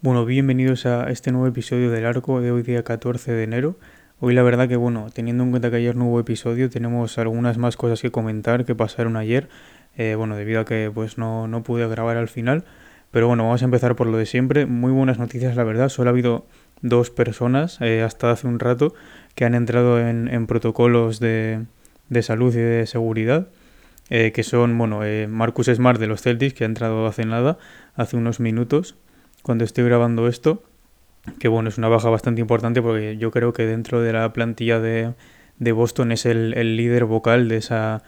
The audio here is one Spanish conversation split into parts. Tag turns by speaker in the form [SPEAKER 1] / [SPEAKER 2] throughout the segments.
[SPEAKER 1] Bueno, bienvenidos a este nuevo episodio del arco de hoy día 14 de enero. Hoy la verdad que bueno, teniendo en cuenta que ayer nuevo episodio, tenemos algunas más cosas que comentar que pasaron ayer. Eh, bueno, debido a que pues no, no pude grabar al final. Pero bueno, vamos a empezar por lo de siempre. Muy buenas noticias, la verdad. Solo ha habido dos personas eh, hasta hace un rato que han entrado en, protocolos de, de, salud y de seguridad. Eh, que son, bueno, Marcus Smart de los Celtics, que ha entrado hace nada, hace unos minutos cuando estoy grabando esto, que bueno, es una baja bastante importante porque yo creo que dentro de la plantilla de, de Boston es el, el, líder vocal de esa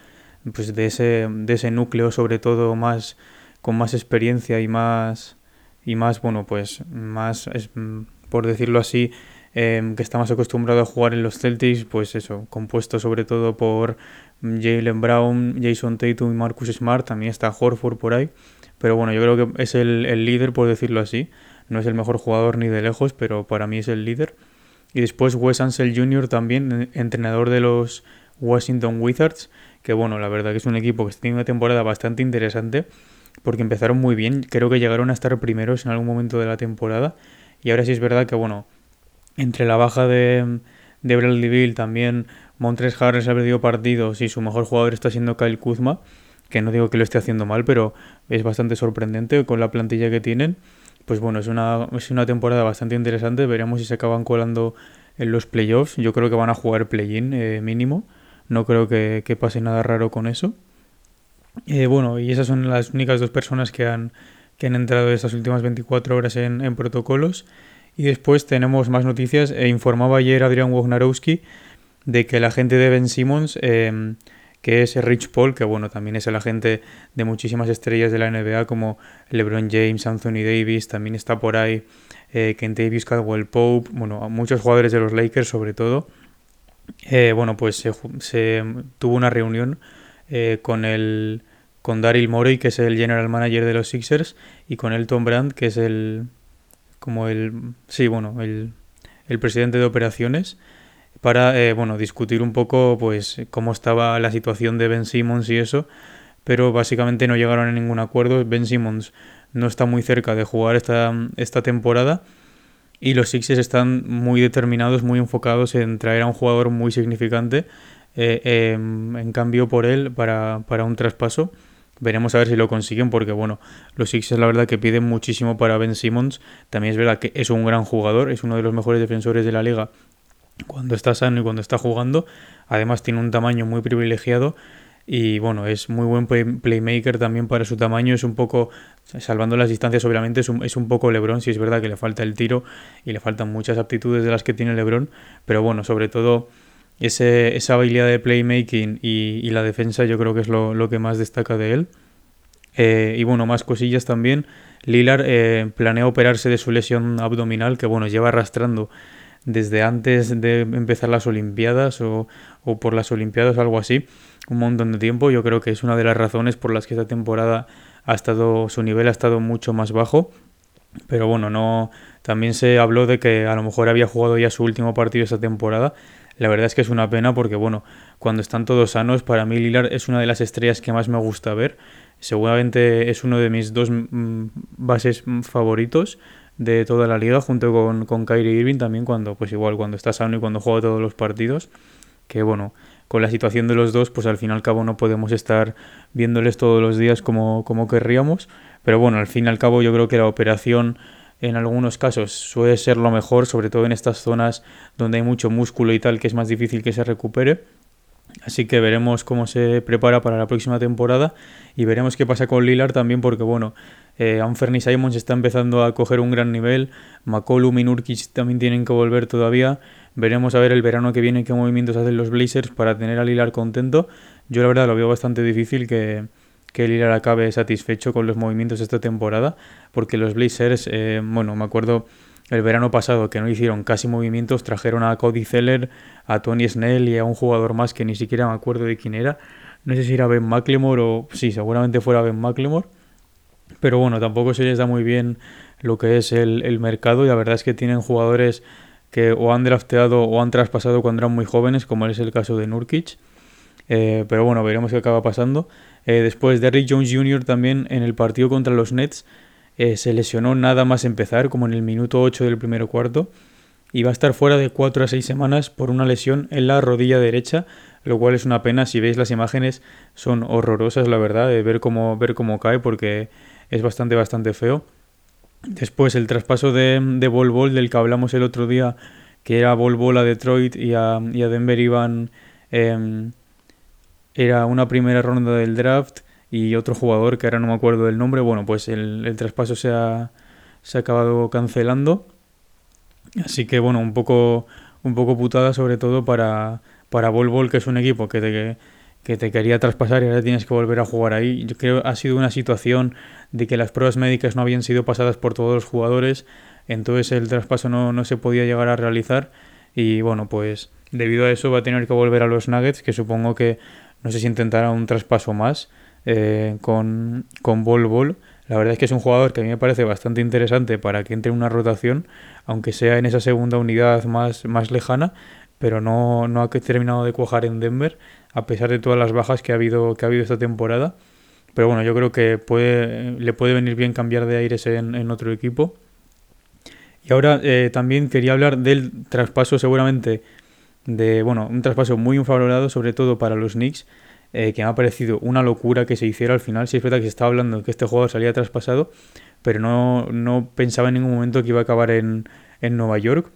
[SPEAKER 1] pues de ese, de ese núcleo sobre todo más con más experiencia y más y más bueno pues más por decirlo así em, que está más acostumbrado a jugar en los Celtics pues eso compuesto sobre todo por Jalen Brown Jason Tatum y Marcus Smart también está Horford por ahí pero bueno, yo creo que es el, líder, por decirlo así. No es el mejor jugador ni de lejos, pero para mí es el líder. Y después Wes Ansel Jr. también, entrenador de los Washington Wizards, que bueno, la verdad que es un equipo que tiene una temporada bastante interesante, porque empezaron muy bien, creo que llegaron a estar primeros en algún momento de la temporada, y ahora sí es verdad que bueno, entre la baja de, de Bradley Bill, también Montres Harris ha perdido partidos y su mejor jugador está siendo Kyle Kuzma, que no digo que lo esté haciendo mal, pero es bastante sorprendente con la plantilla que tienen. Pues bueno, es una, es una temporada bastante interesante. Veremos si se acaban colando en los playoffs. Yo creo que van a jugar play-in eh, mínimo. No creo que, pase nada raro con eso. Eh, bueno, y esas son las únicas dos personas que han, que han entrado estas últimas 24 horas en, en protocolos. Y después tenemos más noticias. E informaba ayer Adrian Wojnarowski de que la gente de Ben Simmons eh, que es Rich Paul, que bueno, también es el agente de muchísimas estrellas de la NBA como LeBron James, Anthony Davis, también está por ahí eh, Ken Davis, Caldwell Pope, bueno, muchos jugadores de los Lakers sobre todo. Eh, bueno, pues se, tuvo una reunión eh, con el con Daryl Morey, que es el general manager de los Sixers, y con Elton Brand, que es el como el sí, bueno, el, el presidente de operaciones para eh, bueno, discutir un poco pues cómo estaba la situación de Ben Simmons y eso, pero básicamente no llegaron a ningún acuerdo. Ben Simmons no está muy cerca de jugar esta, esta temporada y los Sixers están muy determinados, muy enfocados en traer a un jugador muy significante eh, em, en cambio por él para, para un traspaso. Veremos a ver si lo consiguen porque bueno, los Sixers la verdad que piden muchísimo para Ben Simmons. También es verdad que es un gran jugador, es uno de los mejores defensores de la liga cuando está sano y cuando está jugando. Además tiene un tamaño muy privilegiado y bueno, es muy buen playmaker también para su tamaño. Es un poco, salvando las distancias obviamente, es un, es un poco Lebron, si es verdad que le falta el tiro y le faltan muchas aptitudes de las que tiene Lebron, pero bueno, sobre todo ese, esa habilidad de playmaking y, y, la defensa yo creo que es lo, lo que más destaca de él. Eh, y bueno, más cosillas también. Lilar eh, planea operarse de su lesión abdominal que bueno, lleva arrastrando desde antes de empezar las Olimpiadas o, por las Olimpiadas o algo así, un montón de tiempo. Yo creo que es una de las razones por las que esta temporada ha estado, su nivel ha estado mucho más bajo. Pero bueno, no. También se habló de que a lo mejor había jugado ya su último partido esta temporada. La verdad es que es una pena porque, bueno, cuando están todos sanos, para mí Lilar es una de las estrellas que más me gusta ver. Seguramente es uno de mis dos mm, bases favoritos de toda la liga junto con, con Kyrie Irving también cuando pues igual cuando está sano y cuando juega todos los partidos que bueno con la situación de los dos pues al fin y al cabo no podemos estar viéndoles todos los días como, como querríamos pero bueno al fin y al cabo yo creo que la operación en algunos casos suele ser lo mejor sobre todo en estas zonas donde hay mucho músculo y tal que es más difícil que se recupere Así que veremos cómo se prepara para la próxima temporada y veremos qué pasa con Lillard también porque bueno, eh, Anferni Simons está empezando a coger un gran nivel, McCollum y Nurkic también tienen que volver todavía. Veremos a ver el verano que viene qué movimientos hacen los Blazers para tener a Lillard contento. Yo la verdad lo veo bastante difícil que, que Lillard acabe satisfecho con los movimientos de esta temporada porque los Blazers, eh, bueno, me acuerdo el verano pasado que no hicieron casi movimientos, trajeron a Cody Zeller, a Tony Snell y a un jugador más que ni siquiera me acuerdo de quién era. No sé si era Ben McLemore o... Sí, seguramente fuera Ben McLemore. Pero bueno, tampoco se les da muy bien lo que es el, el mercado y la verdad es que tienen jugadores que o han drafteado o han traspasado cuando eran muy jóvenes, como es el caso de Nurkic. Eh, pero bueno, veremos qué acaba pasando. Eh, después, Derrick Jones Jr. también en el partido contra los Nets eh, se lesionó nada más empezar, como en el minuto 8 del primer cuarto, y va a estar fuera de 4 a 6 semanas por una lesión en la rodilla derecha, lo cual es una pena. Si veis las imágenes, son horrorosas, la verdad, de ver cómo, ver cómo cae, porque es bastante, bastante feo. Después el traspaso de, de Bol del que hablamos el otro día, que era Bol Bol a Detroit y a, Denver iban... Em, era una primera ronda del draft y otro jugador que ahora no me acuerdo del nombre. Bueno, pues el, traspaso se ha, se ha acabado cancelando. Así que bueno, un poco, un poco putada sobre todo para, para Bol Bol, que es un equipo que te, que te quería traspasar y ahora tienes que volver a jugar ahí. Yo creo que ha sido una situación de que las pruebas médicas no habían sido pasadas por todos los jugadores, entonces el traspaso no, no se podía llegar a realizar y bueno, pues debido a eso va a tener que volver a los Nuggets, que supongo que no sé si intentará un traspaso más eh, con, con Bol Bol. La verdad es que es un jugador que a mí me parece bastante interesante para que entre en una rotación, aunque sea en esa segunda unidad más, más lejana, pero no, no ha terminado de cuajar en Denver, a pesar de todas las bajas que ha habido, que ha habido esta temporada. Pero bueno, yo creo que puede, le puede venir bien cambiar de aires en, en otro equipo. Y ahora eh, también quería hablar del traspaso seguramente de, bueno, un traspaso muy infravalorado, sobre todo para los Knicks, eh, que me ha parecido una locura que se hiciera al final. Si es verdad que se estaba hablando de que este jugador salía traspasado, pero no, no pensaba en ningún momento que iba a acabar en, en Nueva York.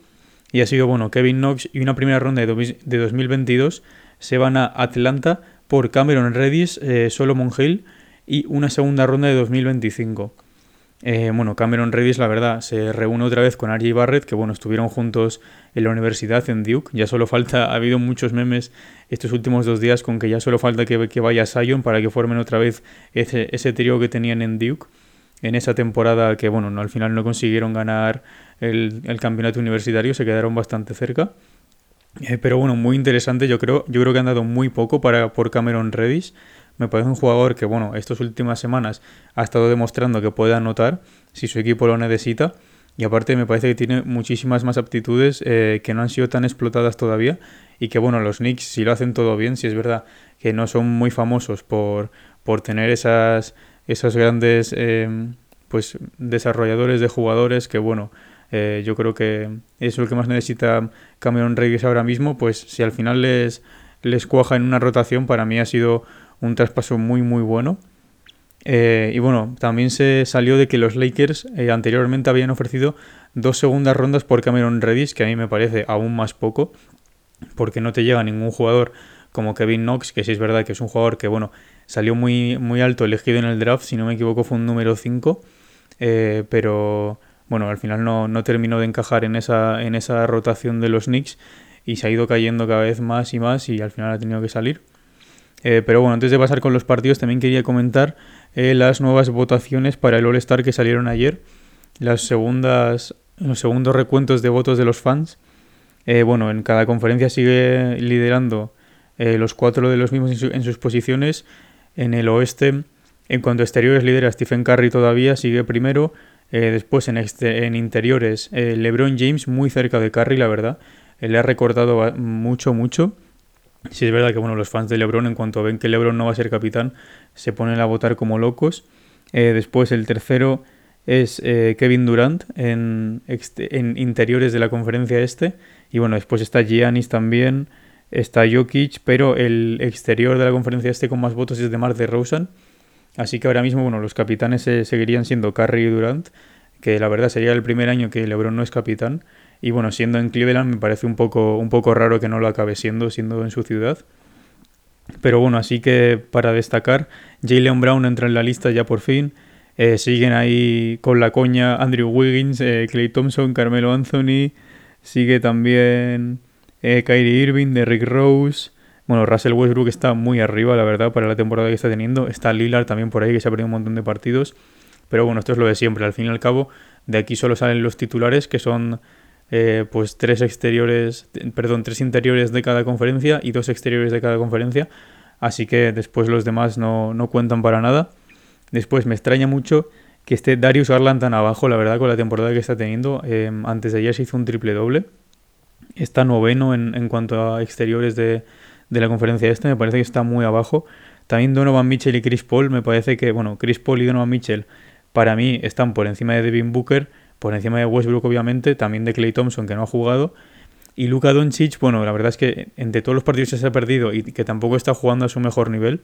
[SPEAKER 1] Y ha sido, bueno, Kevin Knox y una primera ronda de, de 2022 se van a Atlanta por Cameron Redis, eh, Solomon Hill y una segunda ronda de 2025. Eh, bueno, Cameron Redis, la verdad, se reúne otra vez con RJ Barrett, que bueno, estuvieron juntos en la universidad en Duke. Ya solo falta, ha habido muchos memes estos últimos dos días con que ya solo falta que, que vaya Sion para que formen otra vez ese, ese trío que tenían en Duke en esa temporada que bueno, no, al final no consiguieron ganar el, campeonato universitario, se quedaron bastante cerca. Eh, pero bueno, muy interesante, yo creo, yo creo que han dado muy poco para, por Cameron Redis. Me parece un jugador que, bueno, estas últimas semanas ha estado demostrando que puede anotar si su equipo lo necesita. Y aparte me parece que tiene muchísimas más aptitudes eh, que no han sido tan explotadas todavía. Y que bueno, los Knicks si lo hacen todo bien, si es verdad que no son muy famosos por, por tener esas, esas grandes eh, pues desarrolladores de jugadores que bueno, eh, yo creo que es lo que más necesita Cameron Reyes ahora mismo, pues si al final les, les cuaja en una rotación, para mí ha sido un traspaso muy muy bueno. Eh, y bueno, también se salió de que los Lakers eh, anteriormente habían ofrecido dos segundas rondas por Cameron Redis, que a mí me parece aún más poco, porque no te llega ningún jugador como Kevin Knox, que sí es verdad que es un jugador que, bueno, salió muy, muy alto elegido en el draft, si no me equivoco fue un número 5, eh, pero bueno, al final no, no, terminó de encajar en esa, en esa rotación de los Knicks y se ha ido cayendo cada vez más y más y al final ha tenido que salir. Eh, pero bueno, antes de pasar con los partidos, también quería comentar eh, las nuevas votaciones para el All-Star que salieron ayer. Las segundas, los segundos recuentos de votos de los fans. Bueno, en cada conferencia sigue liderando los cuatro de los mismos en, sus posiciones. En el oeste, en cuanto a exteriores, lidera Stephen Curry todavía, sigue primero. después en, en interiores, LeBron James muy cerca de Curry, la verdad. le ha recortado mucho, mucho. Si es verdad que bueno, los fans de LeBron, en cuanto ven que LeBron no va a ser capitán, se ponen a votar como locos. Eh, después el tercero es eh, Kevin Durant en, en, interiores de la conferencia este. Y bueno, después está Giannis también, está Jokic, pero el exterior de la conferencia este con más votos es de Mar de Rosen. Así que ahora mismo, bueno, los capitanes seguirían siendo Curry y Durant, que la verdad sería el primer año que LeBron no es capitán. Y bueno, siendo en Cleveland me parece un poco, un poco raro que no lo acabe siendo, siendo en su ciudad. Pero bueno, así que para destacar, Jalen Brown entra en la lista ya por fin. Eh, siguen ahí con la coña Andrew Wiggins, eh, Clay Thompson, Carmelo Anthony. Sigue también eh, Kyrie Irving, Derrick Rose. Bueno, Russell Westbrook está muy arriba, la verdad, para la temporada que está teniendo. Está Lillard también por ahí, que se ha perdido un montón de partidos. Pero bueno, esto es lo de siempre. Al fin y al cabo, de aquí solo salen los titulares, que son eh, pues tres exteriores, perdón, tres interiores de cada conferencia y dos exteriores de cada conferencia. así que después los demás no, no cuentan para nada. Después me extraña mucho que esté Darius Garland tan abajo, la verdad, con la temporada que está teniendo. Em, antes de ayer se hizo un triple doble. Está noveno en, en cuanto a exteriores de, de, la conferencia este, me parece que está muy abajo. También Donovan Mitchell y Chris Paul, me parece que, bueno, Chris Paul y Donovan Mitchell para mí están por encima de Devin Booker, por encima de Westbrook obviamente, también de Clay Thompson que no ha jugado. Y Luka Doncic, bueno, la verdad es que entre todos los partidos que se ha perdido y que tampoco está jugando a su mejor nivel,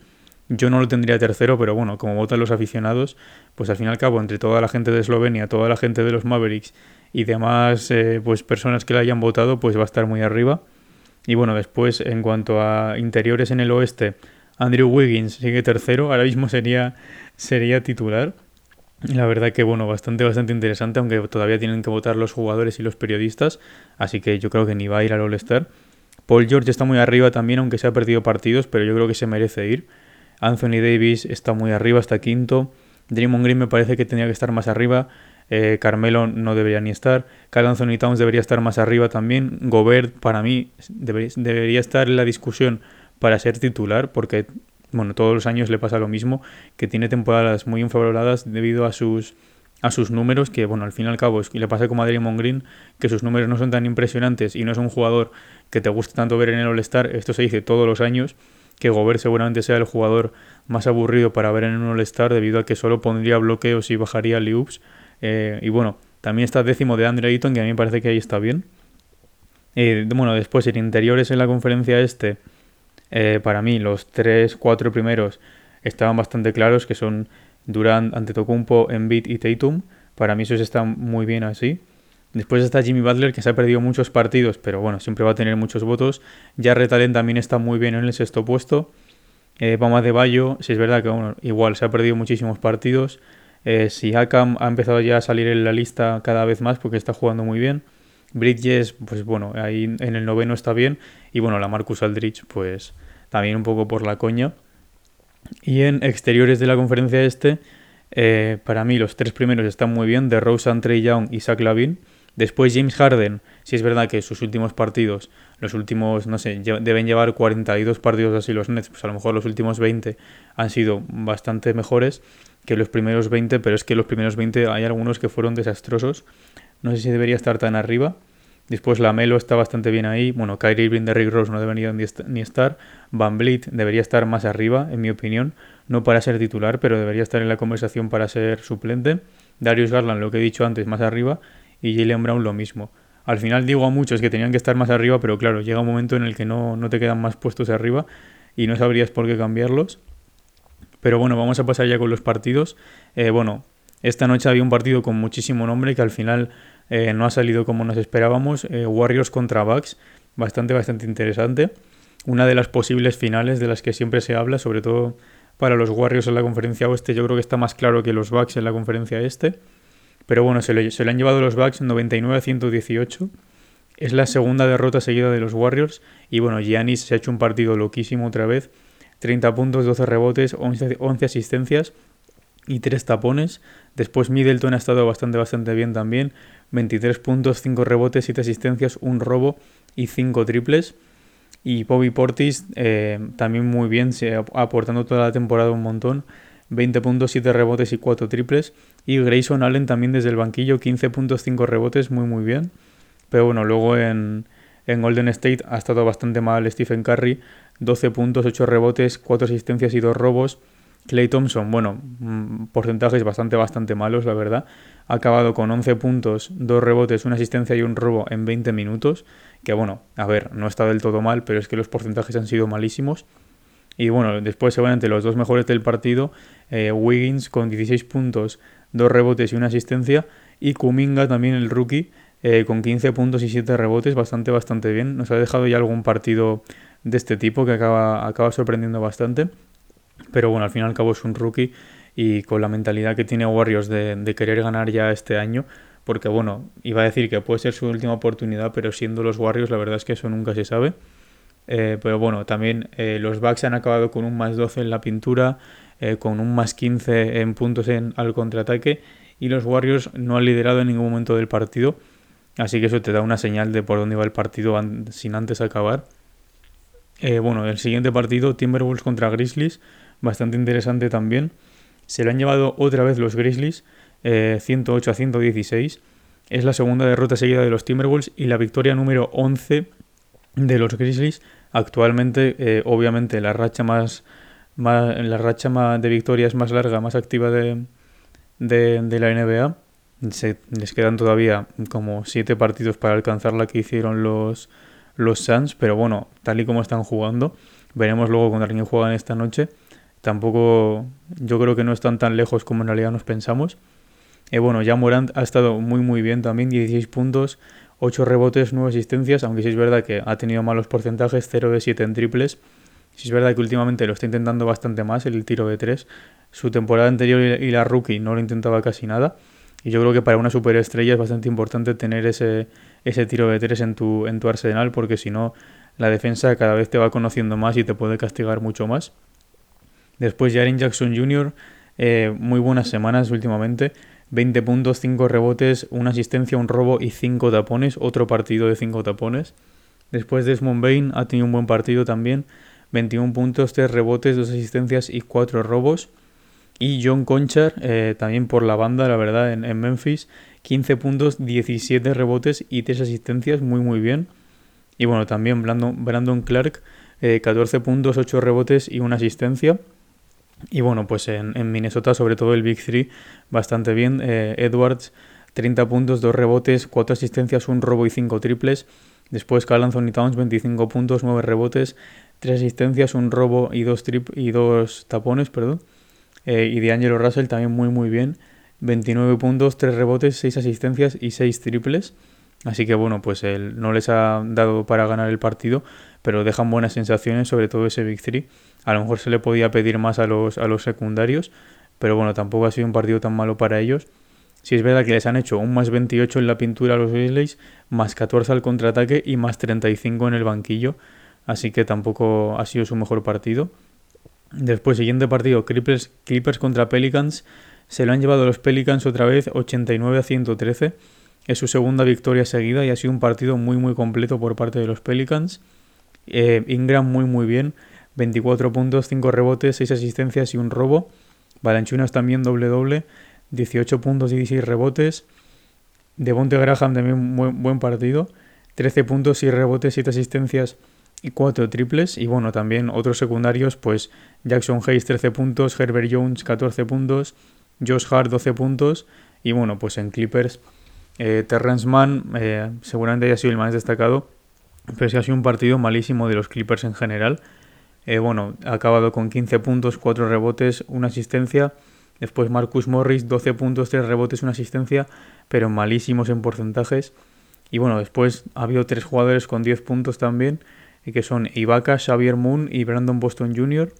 [SPEAKER 1] yo no lo tendría tercero, pero bueno, como votan los aficionados, pues al fin y al cabo, entre toda la gente de Eslovenia, toda la gente de los Mavericks y demás eh, pues personas que la hayan votado, pues va a estar muy arriba. Y bueno, después, en cuanto a interiores en el oeste, Andrew Wiggins sigue tercero, ahora mismo sería, sería titular. La verdad que bueno, bastante, bastante interesante, aunque todavía tienen que votar los jugadores y los periodistas, así que yo creo que ni va a ir al All-Star. Paul George está muy arriba también, aunque se ha perdido partidos, pero yo creo que se merece ir. Anthony Davis está muy arriba, está quinto. Draymond Green me parece que tenía que estar más arriba. Eh, Carmelo no debería ni estar. Carl Anthony Towns debería estar más arriba también. Gobert, para mí, debería, estar en la discusión para ser titular, porque bueno, todos los años le pasa lo mismo, que tiene temporadas muy infravaloradas debido a sus a sus números, que bueno, al fin y al cabo, y le pasa como a Draymond Green, que sus números no son tan impresionantes y no es un jugador que te guste tanto ver en el All-Star, esto se dice todos los años, que Gobert seguramente sea el jugador más aburrido para ver en un All-Star debido a que solo pondría bloqueos y bajaría loops. Eh, y bueno, también está décimo de Andre Ayton, que a mí me parece que ahí está bien. Eh, bueno, después en interiores en la conferencia este, eh, para mí los tres, cuatro primeros estaban bastante claros, que son Durant, Antetokounmpo, Embiid y Tatum. Para mí esos están muy bien así. Después está Jimmy Butler, que se ha perdido muchos partidos, pero bueno, siempre va a tener muchos votos. Jarrett Allen también está muy bien en el sexto puesto. Eh, de Bayo, si es verdad que bueno, igual se ha perdido muchísimos partidos. Eh, si Hakam ha empezado ya a salir en la lista cada vez más porque está jugando muy bien. Bridges, pues bueno, ahí en el noveno está bien. Y bueno, la Marcus Aldrich, pues también un poco por la coña. Y en exteriores de la conferencia este, eh, para mí los tres primeros están muy bien, de Rose, Trey Young y Zach Lavin. Después James Harden, si es verdad que sus últimos partidos, los últimos, no sé, deben llevar 42 partidos así los Nets, pues a lo mejor los últimos 20 han sido bastante mejores que los primeros 20, pero es que los primeros 20 hay algunos que fueron desastrosos. No sé si debería estar tan arriba. Después la Melo está bastante bien ahí. Bueno, Kyrie Irving, Derrick Rose no deberían ni estar. Van Vliet debería estar más arriba, en mi opinión. No para ser titular, pero debería estar en la conversación para ser suplente. Darius Garland, lo que he dicho antes, más arriba y Jalen Brown lo mismo. Al final digo a muchos que tenían que estar más arriba, pero claro, llega un momento en el que no, no te quedan más puestos arriba y no sabrías por qué cambiarlos. Pero bueno, vamos a pasar ya con los partidos. Eh, bueno, esta noche había un partido con muchísimo nombre que al final eh, no ha salido como nos esperábamos. Eh, Warriors contra Bucks, bastante, bastante interesante. Una de las posibles finales de las que siempre se habla, sobre todo para los Warriors en la conferencia oeste. Yo creo que está más claro que los Bucks en la conferencia este. Pero bueno, se le, se le han llevado los Bucks 99 a 118. Es la segunda derrota seguida de los Warriors. Y bueno, Giannis se ha hecho un partido loquísimo otra vez. 30 puntos, 12 rebotes, 11, 11 asistencias y 3 tapones. Después Middleton ha estado bastante, bastante bien también. 23 puntos, 5 rebotes, 7 asistencias, un robo y 5 triples. Y Bobby Portis eh, también muy bien, aportando toda la temporada un montón. 20 puntos, 7 rebotes y 4 triples. Y Grayson Allen también desde el banquillo, 15 puntos, 5 rebotes, muy muy bien. Pero bueno, luego en, en Golden State ha estado bastante mal Stephen Curry, 12 puntos, 8 rebotes, 4 asistencias y 2 robos. Clay Thompson, bueno, mm, porcentajes bastante, bastante malos, la verdad. Ha acabado con 11 puntos, 2 rebotes, una asistencia y un robo en 20 minutos. Que bueno, a ver, no está del todo mal, pero es que los porcentajes han sido malísimos. Y bueno, después se van entre los dos mejores del partido, eh, Wiggins con 16 puntos, 2 rebotes y una asistencia, y Kuminga también el rookie eh, con 15 puntos y 7 rebotes, bastante, bastante bien. Nos ha dejado ya algún partido de este tipo que acaba, acaba sorprendiendo bastante. Pero bueno, al fin y al cabo es un rookie y con la mentalidad que tiene Warriors de, de querer ganar ya este año, porque bueno, iba a decir que puede ser su última oportunidad, pero siendo los Warriors la verdad es que eso nunca se sabe. Eh, pero bueno, también eh, los Bucks han acabado con un más 12 en la pintura, eh, con un más 15 en puntos al contraataque y los Warriors no han liderado en ningún momento del partido. Así que eso te da una señal de por dónde va el partido sin antes acabar. Bueno, el siguiente partido, Timberwolves contra Grizzlies, bastante interesante también. Se lo han llevado otra vez los Grizzlies, 108 a 116. Es la segunda derrota seguida de los Timberwolves y la victoria número 11 de los Grizzlies. Actualmente, obviamente, la racha más, más, la racha más de victorias más larga, más activa de, de, la NBA. Se, les quedan todavía como siete partidos para alcanzar la que hicieron los, los Suns, pero bueno, tal y como están jugando, veremos luego contra quién juegan esta noche. Tampoco, yo creo que no están tan lejos como en realidad nos pensamos. Eh, bueno, ya Morant ha estado muy muy bien también, 16 puntos, 8 rebotes, 9 asistencias, aunque sí es verdad que ha tenido malos porcentajes, 0 de 7 en triples. Sí es verdad que últimamente lo está intentando bastante más el tiro de 3, su temporada anterior y la rookie no lo intentaba casi nada. Y yo creo que para una superestrella es bastante importante tener ese, ese tiro de tres en tu, en tu arsenal, porque si no, la defensa cada vez te va conociendo más y te puede castigar mucho más. Después Jaren Jackson Jr., eh, muy buenas semanas últimamente. 20 puntos, 5 rebotes, una asistencia, un robo y 5 tapones. Otro partido de 5 tapones. Después Desmond Bain ha tenido un buen partido también. 21 puntos, 3 rebotes, 2 asistencias y 4 robos. Y John Conchar, eh, también por la banda, la verdad, en, Memphis, 15 puntos, 17 rebotes y 3 asistencias, muy muy bien. Y bueno, también Brandon, Brandon Clark, 14 eh, puntos, 8 rebotes y una asistencia. Y bueno, pues en, Minnesota, sobre todo el Big 3, bastante bien. Eh, Edwards, 30 puntos, 2 rebotes, 4 asistencias, un robo y 5 triples. Después Carl Anthony Towns, 25 puntos, 9 rebotes, 3 asistencias, un robo y 2 y dos tapones, perdón. Eh, y de Angelo Russell también muy muy bien. 29 puntos, 3 rebotes, 6 asistencias y 6 triples. Así que bueno, pues él no les ha dado para ganar el partido, pero dejan buenas sensaciones, sobre todo ese Big 3. A lo mejor se le podía pedir más a los, a los secundarios, pero bueno, tampoco ha sido un partido tan malo para ellos. Si es verdad que les han hecho un más 28 en la pintura a los Grizzlies, más 14 al contraataque y más 35 en el banquillo, así que tampoco ha sido su mejor partido. Después, siguiente partido, Clippers, Clippers contra Pelicans. Se lo han llevado los Pelicans otra vez 89 a 113. Es su segunda victoria seguida y ha sido un partido muy muy completo por parte de los Pelicans. Eh, Ingram muy muy bien. 24 puntos, 5 rebotes, 6 asistencias y un robo. Balanchunas también doble doble. 18 puntos y 16 rebotes. Devonte Graham también un buen partido. 13 puntos, 6 rebotes, 7 asistencias y 4 triples. Y bueno, también otros secundarios, pues Jackson Hayes 13 puntos, Herbert Jones 14 puntos, Josh Hart 12 puntos. Y bueno, pues en Clippers, eh, Terrence Mann eh, seguramente haya sido el más destacado, pero sí ha sido un partido malísimo de los Clippers en general. Eh, bueno, ha acabado con 15 puntos, 4 rebotes, una asistencia. Después Marcus Morris, 12 puntos, 3 rebotes, una asistencia, pero malísimos en porcentajes. Y bueno, después ha habido tres jugadores con 10 puntos también que son Ibaka, Xavier Moon y Brandon Boston Jr.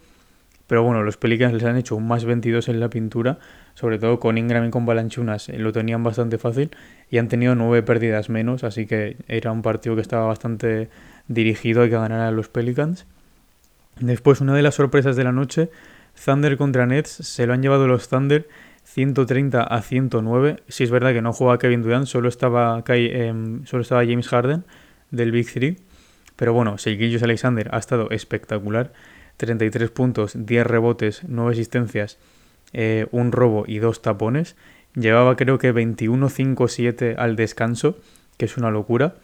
[SPEAKER 1] Pero bueno, los Pelicans les han hecho un más 22 en la pintura, sobre todo con Ingram y con Balanchunas, eh, lo tenían bastante fácil y han tenido nueve pérdidas menos, así que era un partido que estaba bastante dirigido a que a los Pelicans. Después, una de las sorpresas de la noche, Thunder contra Nets, se lo han llevado los Thunder 130 a 109. Si es verdad que no jugaba Kevin Durant, solo estaba, em, solo estaba James Harden del Big Three. Pero bueno, Seikillos Alexander ha estado espectacular. 33 puntos, 10 rebotes, 9 asistencias, eh, un robo y 2 tapones. Llevaba creo que 21-5-7 al descanso, que es una locura.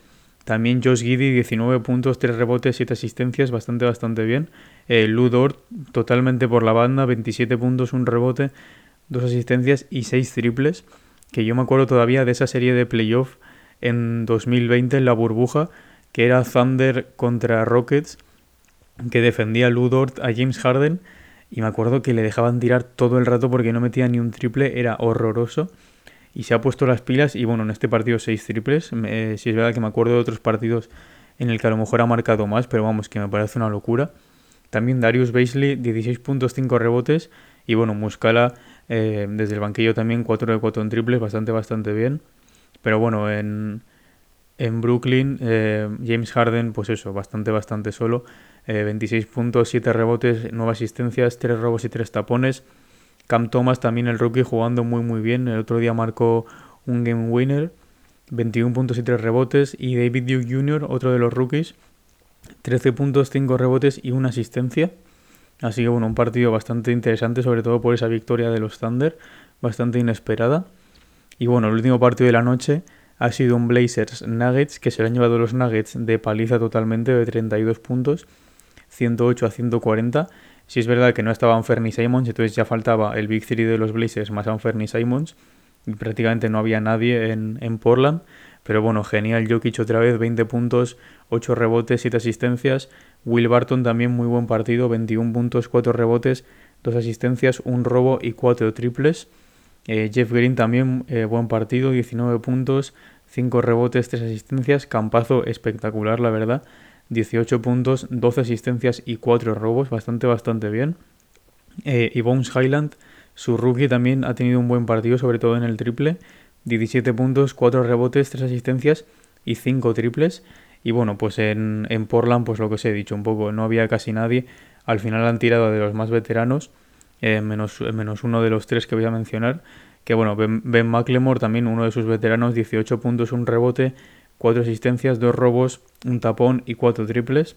[SPEAKER 1] También Josh Giddy, 19 puntos, 3 rebotes, 7 asistencias, bastante, bastante bien. Eh, Ludor, totalmente por la banda, 27 puntos, un rebote, 2 asistencias y 6 triples. Que yo me acuerdo todavía de esa serie de playoff en 2020 en la burbuja, que era Thunder contra Rockets, que defendía Ludort a James Harden. Y me acuerdo que le dejaban tirar todo el rato porque no metía ni un triple, era horroroso. Y se ha puesto las pilas y bueno, en este partido seis triples. si es verdad que me acuerdo de otros partidos en el que a lo mejor ha marcado más, pero vamos, que me parece una locura. También Darius Baisley, 16.5 rebotes. Y bueno, Muscala eh, desde el banquillo también 4 de 4 en triples, bastante, bastante bien. Pero bueno, en, en Brooklyn, eh, James Harden, pues eso, bastante, bastante solo. 26 eh, puntos, 7 rebotes, 9 asistencias, 3 robos y 3 tapones. Cam Thomas, también el rookie, jugando muy, muy bien. El otro día marcó un game winner. 21 puntos y 3 rebotes. Y David Duke Jr., otro de los rookies, 13 puntos, 5 rebotes y una asistencia. Así que bueno, un partido bastante interesante, sobre todo por esa victoria de los Thunder, bastante inesperada. Y bueno, el último partido de la noche ha sido un Blazers Nuggets, que se le han llevado los Nuggets de paliza totalmente de 32 puntos, 108 a 140. Si es verdad que no estaban Fernie Simons, entonces ya faltaba el Big Three de los Blazers más a Fernie Simons. Y prácticamente no había nadie en, en Portland. Pero bueno, genial Jokic otra vez, 20 puntos, 8 rebotes, 7 asistencias. Will Barton también muy buen partido, 21 puntos, 4 rebotes, 2 asistencias, un robo y 4 triples. Eh, Jeff Green también eh, buen partido, 19 puntos, 5 rebotes, 3 asistencias. Campazo espectacular, la verdad. 18 puntos, 12 asistencias y 4 robos, bastante, bastante bien. Eh, y Bones Highland, su rookie también ha tenido un buen partido, sobre todo en el triple. 17 puntos, 4 rebotes, 3 asistencias y 5 triples. Y bueno, pues en, en, Portland, pues lo que os he dicho un poco, no había casi nadie. Al final han tirado de los más veteranos, eh, menos, menos uno de los tres que voy a mencionar. Que bueno, Ben, ben McLemore también, uno de sus veteranos, 18 puntos, un rebote, 4 asistencias, 2 robos, un tapón y 4 triples.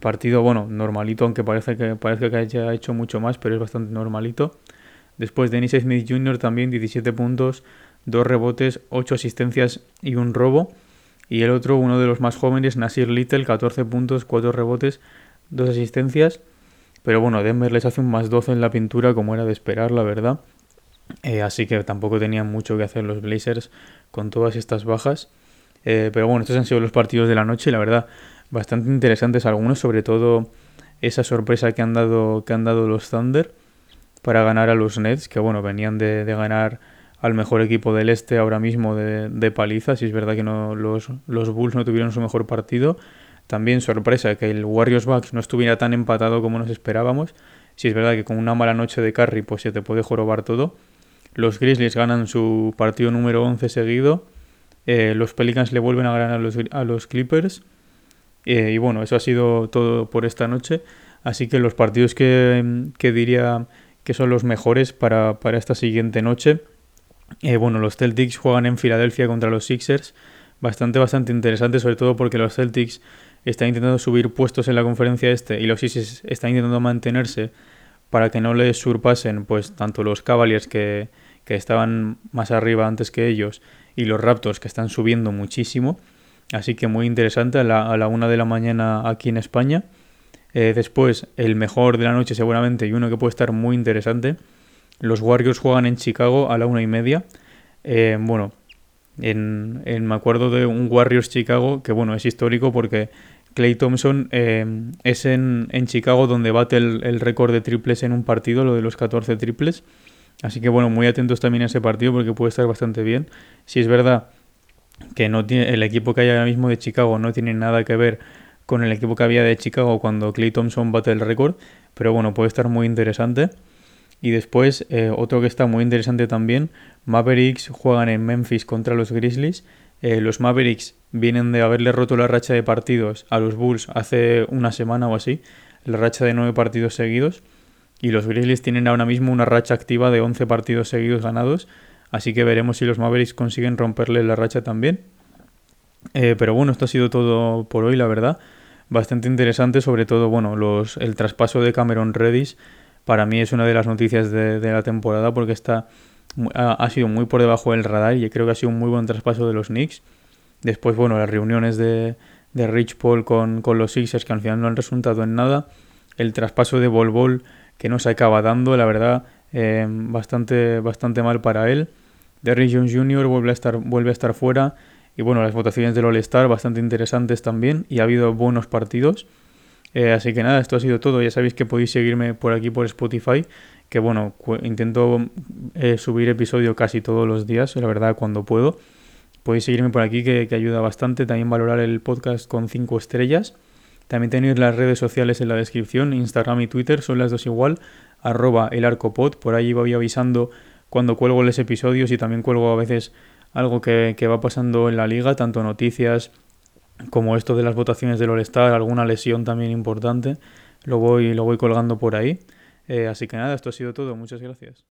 [SPEAKER 1] Partido, bueno, normalito, aunque parece que, parece que haya hecho mucho más, pero es bastante normalito. Después Dennis Smith Jr. también 17 puntos, dos rebotes, ocho asistencias y un robo. Y el otro, uno de los más jóvenes, Nasir Little, 14 puntos, cuatro rebotes, dos asistencias. Pero bueno, Denver les hace un más 12 en la pintura, como era de esperar, la verdad. Eh, así que tampoco tenían mucho que hacer los Blazers con todas estas bajas. Eh, pero bueno, estos han sido los partidos de la noche, la verdad, bastante interesantes algunos, sobre todo esa sorpresa que han dado, que han dado los Thunder para ganar a los Nets, que bueno, venían de, ganar al mejor equipo del este ahora mismo de, de paliza. Si es verdad que no, los, los, Bulls no tuvieron su mejor partido. También sorpresa que el Warriors Bucks no estuviera tan empatado como nos esperábamos. Si es verdad que con una mala noche de Curry pues se te puede jorobar todo. Los Grizzlies ganan su partido número 11 seguido. Eh, los Pelicans le vuelven a ganar a los, Clippers. Eh, y bueno, eso ha sido todo por esta noche. Así que los partidos que, que diría que son los mejores para, para esta siguiente noche eh, bueno, los Celtics juegan en Filadelfia contra los Sixers. Bastante, bastante interesante, sobre todo porque los Celtics están intentando subir puestos en la conferencia este y los Sixers están intentando mantenerse para que no les surpasen pues tanto los Cavaliers que, que estaban más arriba antes que ellos y los Raptors que están subiendo muchísimo. Así que muy interesante a la, a la una de la mañana aquí en España. Eh, después, el mejor de la noche seguramente y uno que puede estar muy interesante los Warriors juegan en Chicago a la una y media. Eh, bueno, en, me acuerdo de un Warriors Chicago que bueno, es histórico porque Clay Thompson eh, es en, en, Chicago donde bate el, el récord de triples en un partido, lo de los 14 triples. Así que bueno, muy atentos también a ese partido porque puede estar bastante bien. Si es verdad que no tiene, el equipo que hay ahora mismo de Chicago no tiene nada que ver con el equipo que había de Chicago cuando Clay Thompson bate el récord, pero bueno, puede estar muy interesante. Y después, eh, otro que está muy interesante también, Mavericks juegan en Memphis contra los Grizzlies. Eh, los Mavericks vienen de haberle roto la racha de partidos a los Bulls hace una semana o así, la racha de nueve partidos seguidos. Y los Grizzlies tienen ahora mismo una racha activa de 11 partidos seguidos ganados. Así que veremos si los Mavericks consiguen romperle la racha también. Eh, pero bueno, esto ha sido todo por hoy, la verdad. Bastante interesante, sobre todo, bueno, los, el traspaso de Cameron Reddish para mí es una de las noticias de, la temporada porque está, ha, sido muy por debajo del radar y creo que ha sido un muy buen traspaso de los Knicks. Después, bueno, las reuniones de, de Rich Paul con, con, los Sixers que al final no han resultado en nada. El traspaso de Bol Bol que no se acaba dando, la verdad, eh, bastante, bastante mal para él. Derrick Jones Jr. vuelve a estar, vuelve a estar fuera. Y bueno, las votaciones del All-Star bastante interesantes también y ha habido buenos partidos. Eh, así que nada, esto ha sido todo. Ya sabéis que podéis seguirme por aquí por Spotify, que bueno, intento eh, subir episodio casi todos los días, la verdad, cuando puedo. Podéis seguirme por aquí, que, ayuda bastante. También valorar el podcast con 5 estrellas. También tenéis las redes sociales en la descripción, Instagram y Twitter, son las dos igual, arroba el arcopod, por ahí voy avisando cuando cuelgo los episodios y también cuelgo a veces algo que, que va pasando en la liga, tanto noticias, como esto de las votaciones del All-Star, alguna lesión también importante, lo voy, lo voy colgando por ahí. Eh, así que nada, esto ha sido todo. Muchas gracias.